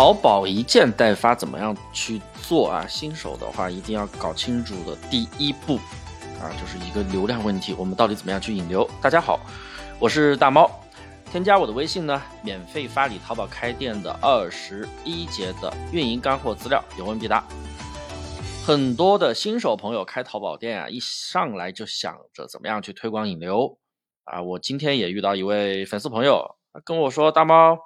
淘宝一件代发怎么样去做啊？新手的话一定要搞清楚的第一步啊，就是一个流量问题。我们到底怎么样去引流？大家好，我是大猫，添加我的微信呢，免费发你淘宝开店的二十一节的运营干货资料，有问必答。很多的新手朋友开淘宝店啊，一上来就想着怎么样去推广引流啊。我今天也遇到一位粉丝朋友，跟我说大猫。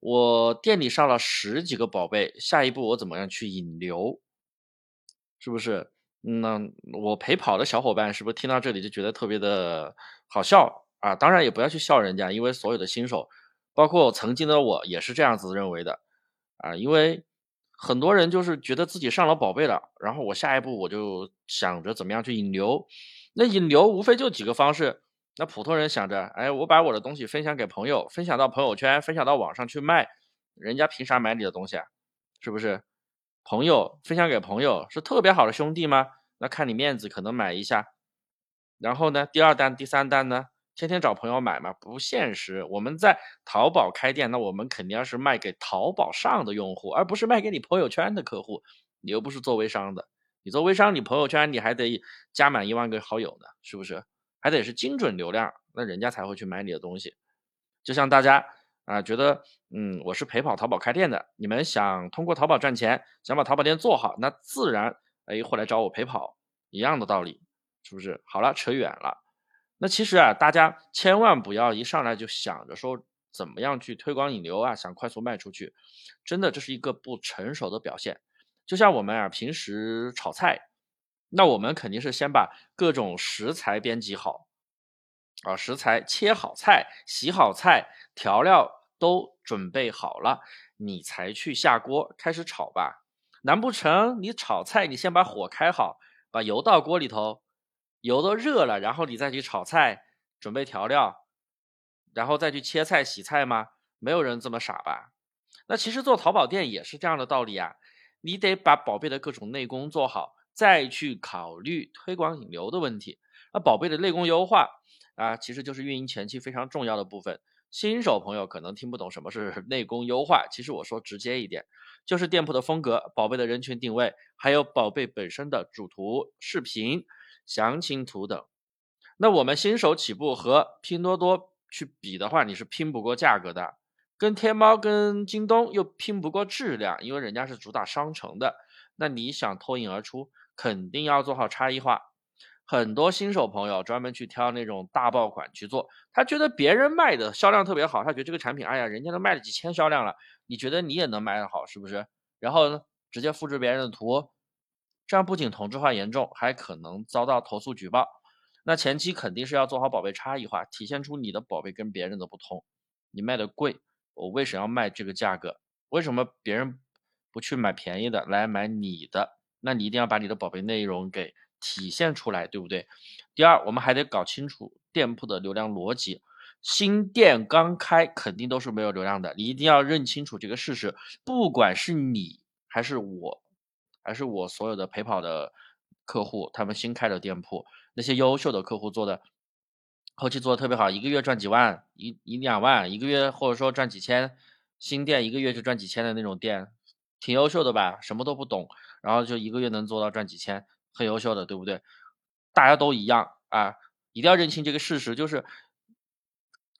我店里上了十几个宝贝，下一步我怎么样去引流？是不是？那我陪跑的小伙伴是不是听到这里就觉得特别的好笑啊？当然也不要去笑人家，因为所有的新手，包括曾经的我也是这样子认为的啊。因为很多人就是觉得自己上了宝贝了，然后我下一步我就想着怎么样去引流。那引流无非就几个方式。那普通人想着，哎，我把我的东西分享给朋友，分享到朋友圈，分享到网上去卖，人家凭啥买你的东西啊？是不是？朋友分享给朋友是特别好的兄弟吗？那看你面子可能买一下。然后呢，第二单、第三单呢，天天找朋友买嘛，不现实。我们在淘宝开店，那我们肯定要是卖给淘宝上的用户，而不是卖给你朋友圈的客户。你又不是做微商的，你做微商，你朋友圈你还得加满一万个好友呢，是不是？还得是精准流量，那人家才会去买你的东西。就像大家啊，觉得嗯，我是陪跑淘宝开店的，你们想通过淘宝赚钱，想把淘宝店做好，那自然哎会来找我陪跑，一样的道理，是不是？好了，扯远了。那其实啊，大家千万不要一上来就想着说怎么样去推广引流啊，想快速卖出去，真的这是一个不成熟的表现。就像我们啊，平时炒菜。那我们肯定是先把各种食材编辑好，啊，食材切好菜、洗好菜、调料都准备好了，你才去下锅开始炒吧。难不成你炒菜，你先把火开好，把油倒锅里头，油都热了，然后你再去炒菜，准备调料，然后再去切菜、洗菜吗？没有人这么傻吧？那其实做淘宝店也是这样的道理啊，你得把宝贝的各种内功做好。再去考虑推广引流的问题，那宝贝的内功优化啊，其实就是运营前期非常重要的部分。新手朋友可能听不懂什么是内功优化，其实我说直接一点，就是店铺的风格、宝贝的人群定位，还有宝贝本身的主图、视频、详情图等。那我们新手起步和拼多多去比的话，你是拼不过价格的；跟天猫、跟京东又拼不过质量，因为人家是主打商城的。那你想脱颖而出？肯定要做好差异化，很多新手朋友专门去挑那种大爆款去做，他觉得别人卖的销量特别好，他觉得这个产品，哎呀，人家都卖了几千销量了，你觉得你也能卖得好，是不是？然后呢，直接复制别人的图，这样不仅同质化严重，还可能遭到投诉举报。那前期肯定是要做好宝贝差异化，体现出你的宝贝跟别人的不同。你卖的贵，我为什么要卖这个价格？为什么别人不去买便宜的来买你的？那你一定要把你的宝贝内容给体现出来，对不对？第二，我们还得搞清楚店铺的流量逻辑。新店刚开肯定都是没有流量的，你一定要认清楚这个事实。不管是你还是我，还是我所有的陪跑的客户，他们新开的店铺，那些优秀的客户做的后期做的特别好，一个月赚几万，一一两万一个月，或者说赚几千，新店一个月就赚几千的那种店，挺优秀的吧？什么都不懂。然后就一个月能做到赚几千，很优秀的，对不对？大家都一样啊，一定要认清这个事实，就是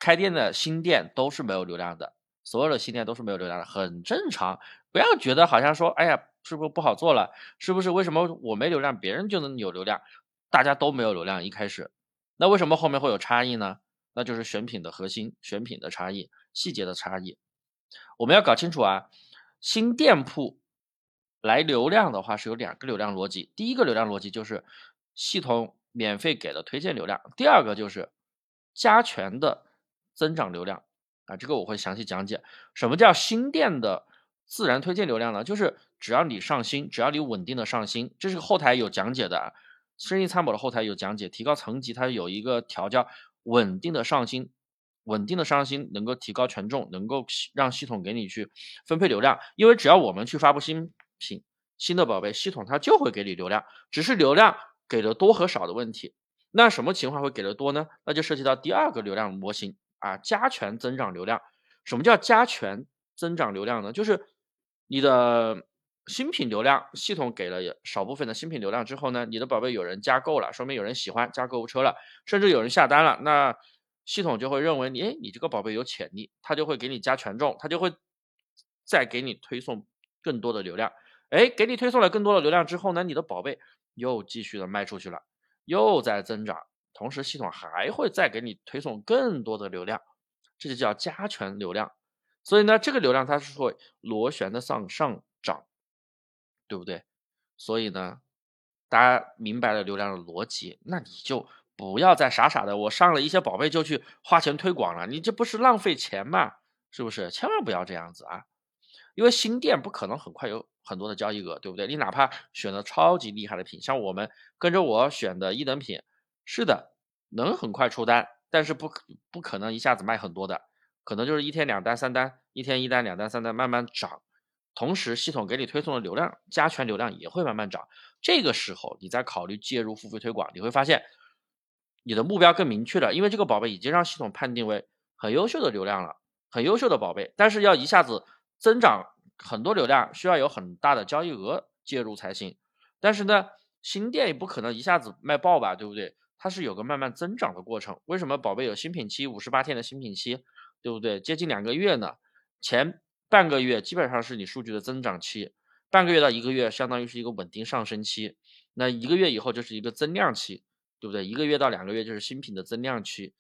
开店的新店都是没有流量的，所有的新店都是没有流量的，很正常。不要觉得好像说，哎呀，是不是不好做了？是不是为什么我没流量，别人就能有流量？大家都没有流量一开始，那为什么后面会有差异呢？那就是选品的核心，选品的差异，细节的差异。我们要搞清楚啊，新店铺。来流量的话是有两个流量逻辑，第一个流量逻辑就是系统免费给的推荐流量，第二个就是加权的增长流量啊，这个我会详细讲解。什么叫新店的自然推荐流量呢？就是只要你上新，只要你稳定的上新，这是后台有讲解的，生意参谋的后台有讲解，提高层级它有一个调教，稳定的上新，稳定的上新能够提高权重，能够让系统给你去分配流量，因为只要我们去发布新。品新的宝贝系统它就会给你流量，只是流量给的多和少的问题。那什么情况会给的多呢？那就涉及到第二个流量模型啊，加权增长流量。什么叫加权增长流量呢？就是你的新品流量系统给了少部分的新品流量之后呢，你的宝贝有人加购了，说明有人喜欢加购物车了，甚至有人下单了，那系统就会认为你，哎，你这个宝贝有潜力，它就会给你加权重，它就会再给你推送更多的流量，哎，给你推送了更多的流量之后呢，你的宝贝又继续的卖出去了，又在增长，同时系统还会再给你推送更多的流量，这就叫加权流量。所以呢，这个流量它是会螺旋的向上涨，对不对？所以呢，大家明白了流量的逻辑，那你就不要再傻傻的，我上了一些宝贝就去花钱推广了，你这不是浪费钱吗？是不是？千万不要这样子啊！因为新店不可能很快有很多的交易额，对不对？你哪怕选的超级厉害的品，像我们跟着我选的一等品，是的，能很快出单，但是不不可能一下子卖很多的。可能就是一天两单三单，一天一单两单三单慢慢涨，同时系统给你推送的流量加权流量也会慢慢涨。这个时候你再考虑介入付费推广，你会发现你的目标更明确了，因为这个宝贝已经让系统判定为很优秀的流量了，很优秀的宝贝。但是要一下子增长很多流量，需要有很大的交易额介入才行。但是呢，新店也不可能一下子卖爆吧，对不对？它是有个慢慢增长的过程。为什么宝贝有新品期五十八天的新品期？对不对？接近两个月呢，前半个月基本上是你数据的增长期，半个月到一个月相当于是一个稳定上升期，那一个月以后就是一个增量期，对不对？一个月到两个月就是新品的增量期。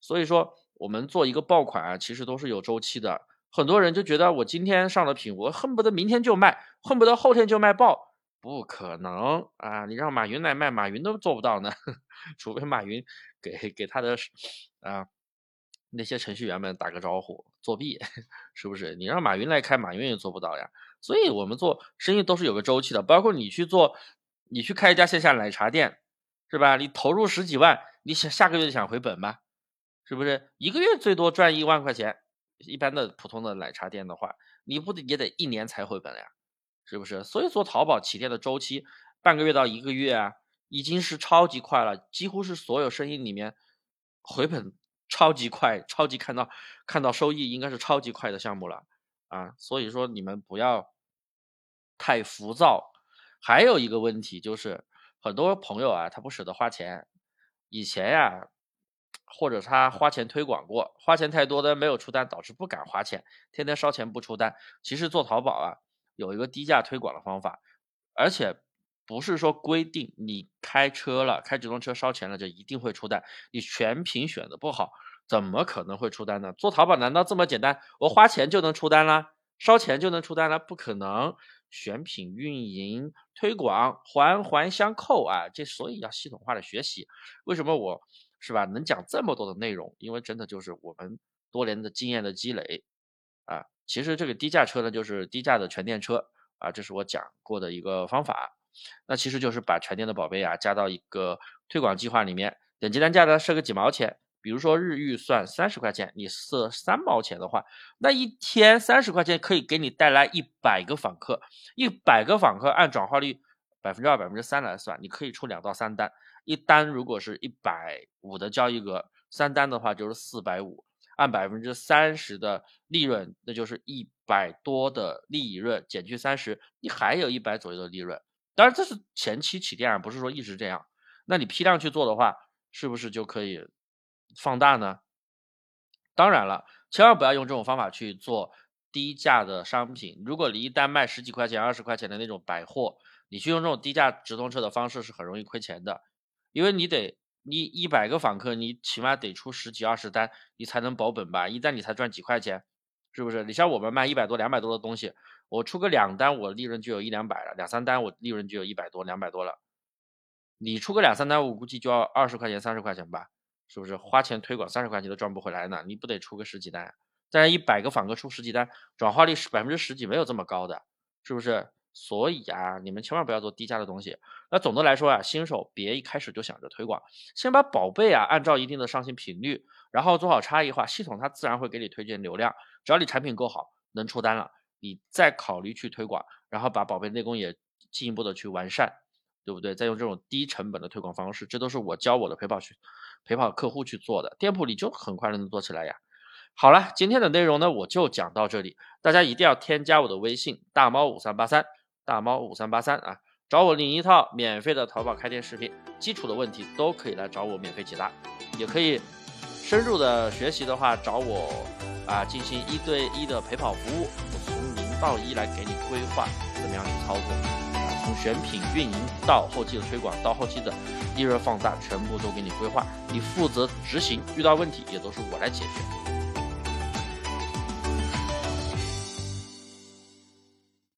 所以说，我们做一个爆款啊，其实都是有周期的。很多人就觉得我今天上了品，我恨不得明天就卖，恨不得后天就卖爆，不可能啊！你让马云来卖，马云都做不到呢，除非马云给给他的啊。那些程序员们打个招呼，作弊 是不是？你让马云来开，马云也做不到呀。所以，我们做生意都是有个周期的。包括你去做，你去开一家线下奶茶店，是吧？你投入十几万，你想下个月就想回本吗？是不是？一个月最多赚一万块钱，一般的普通的奶茶店的话，你不得也得一年才回本呀？是不是？所以做淘宝起店的周期，半个月到一个月啊，已经是超级快了，几乎是所有生意里面回本。超级快，超级看到看到收益应该是超级快的项目了啊！所以说你们不要太浮躁。还有一个问题就是，很多朋友啊，他不舍得花钱。以前呀，或者他花钱推广过，花钱太多的没有出单，导致不敢花钱，天天烧钱不出单。其实做淘宝啊，有一个低价推广的方法，而且。不是说规定你开车了，开直通车烧钱了就一定会出单。你选品选的不好，怎么可能会出单呢？做淘宝难道这么简单？我花钱就能出单啦？烧钱就能出单了？不可能。选品、运营、推广环环相扣啊！这所以要系统化的学习。为什么我是吧能讲这么多的内容？因为真的就是我们多年的经验的积累啊。其实这个低价车呢，就是低价的全电车啊，这是我讲过的一个方法。那其实就是把全店的宝贝啊加到一个推广计划里面，点击单价呢设个几毛钱，比如说日预算三十块钱，你设三毛钱的话，那一天三十块钱可以给你带来一百个访客，一百个访客按转化率百分之二、百分之三来算，你可以出两到三单，一单如果是一百五的交易额，三单的话就是四百五，按百分之三十的利润，那就是一百多的利润减去三十，你还有一百左右的利润。当然这是前期起店，不是说一直这样。那你批量去做的话，是不是就可以放大呢？当然了，千万不要用这种方法去做低价的商品。如果你一单卖十几块钱、二十块钱的那种百货，你去用这种低价直通车的方式是很容易亏钱的，因为你得你一百个访客，你起码得出十几二十单，你才能保本吧？一单你才赚几块钱，是不是？你像我们卖一百多、两百多的东西。我出个两单，我利润就有一两百了；两三单，我利润就有一百多、两百多了。你出个两三单，我估计就要二十块钱、三十块钱吧，是不是？花钱推广三十块钱都赚不回来呢？你不得出个十几单？但是一百个访客出十几单，转化率是百分之十几，没有这么高的，是不是？所以啊，你们千万不要做低价的东西。那总的来说啊，新手别一开始就想着推广，先把宝贝啊按照一定的上新频率，然后做好差异化，系统它自然会给你推荐流量。只要你产品够好，能出单了。你再考虑去推广，然后把宝贝内功也进一步的去完善，对不对？再用这种低成本的推广方式，这都是我教我的陪跑去陪跑客户去做的，店铺里就很快能做起来呀。好了，今天的内容呢，我就讲到这里。大家一定要添加我的微信大猫五三八三，大猫五三八三啊，找我领一套免费的淘宝开店视频，基础的问题都可以来找我免费解答，也可以深入的学习的话，找我啊进行一对一的陪跑服务，我从零到一来给你规划怎么样去操作。啊，从选品、运营到后期的推广，到后期的利润放大，全部都给你规划，你负责执行，遇到问题也都是我来解决。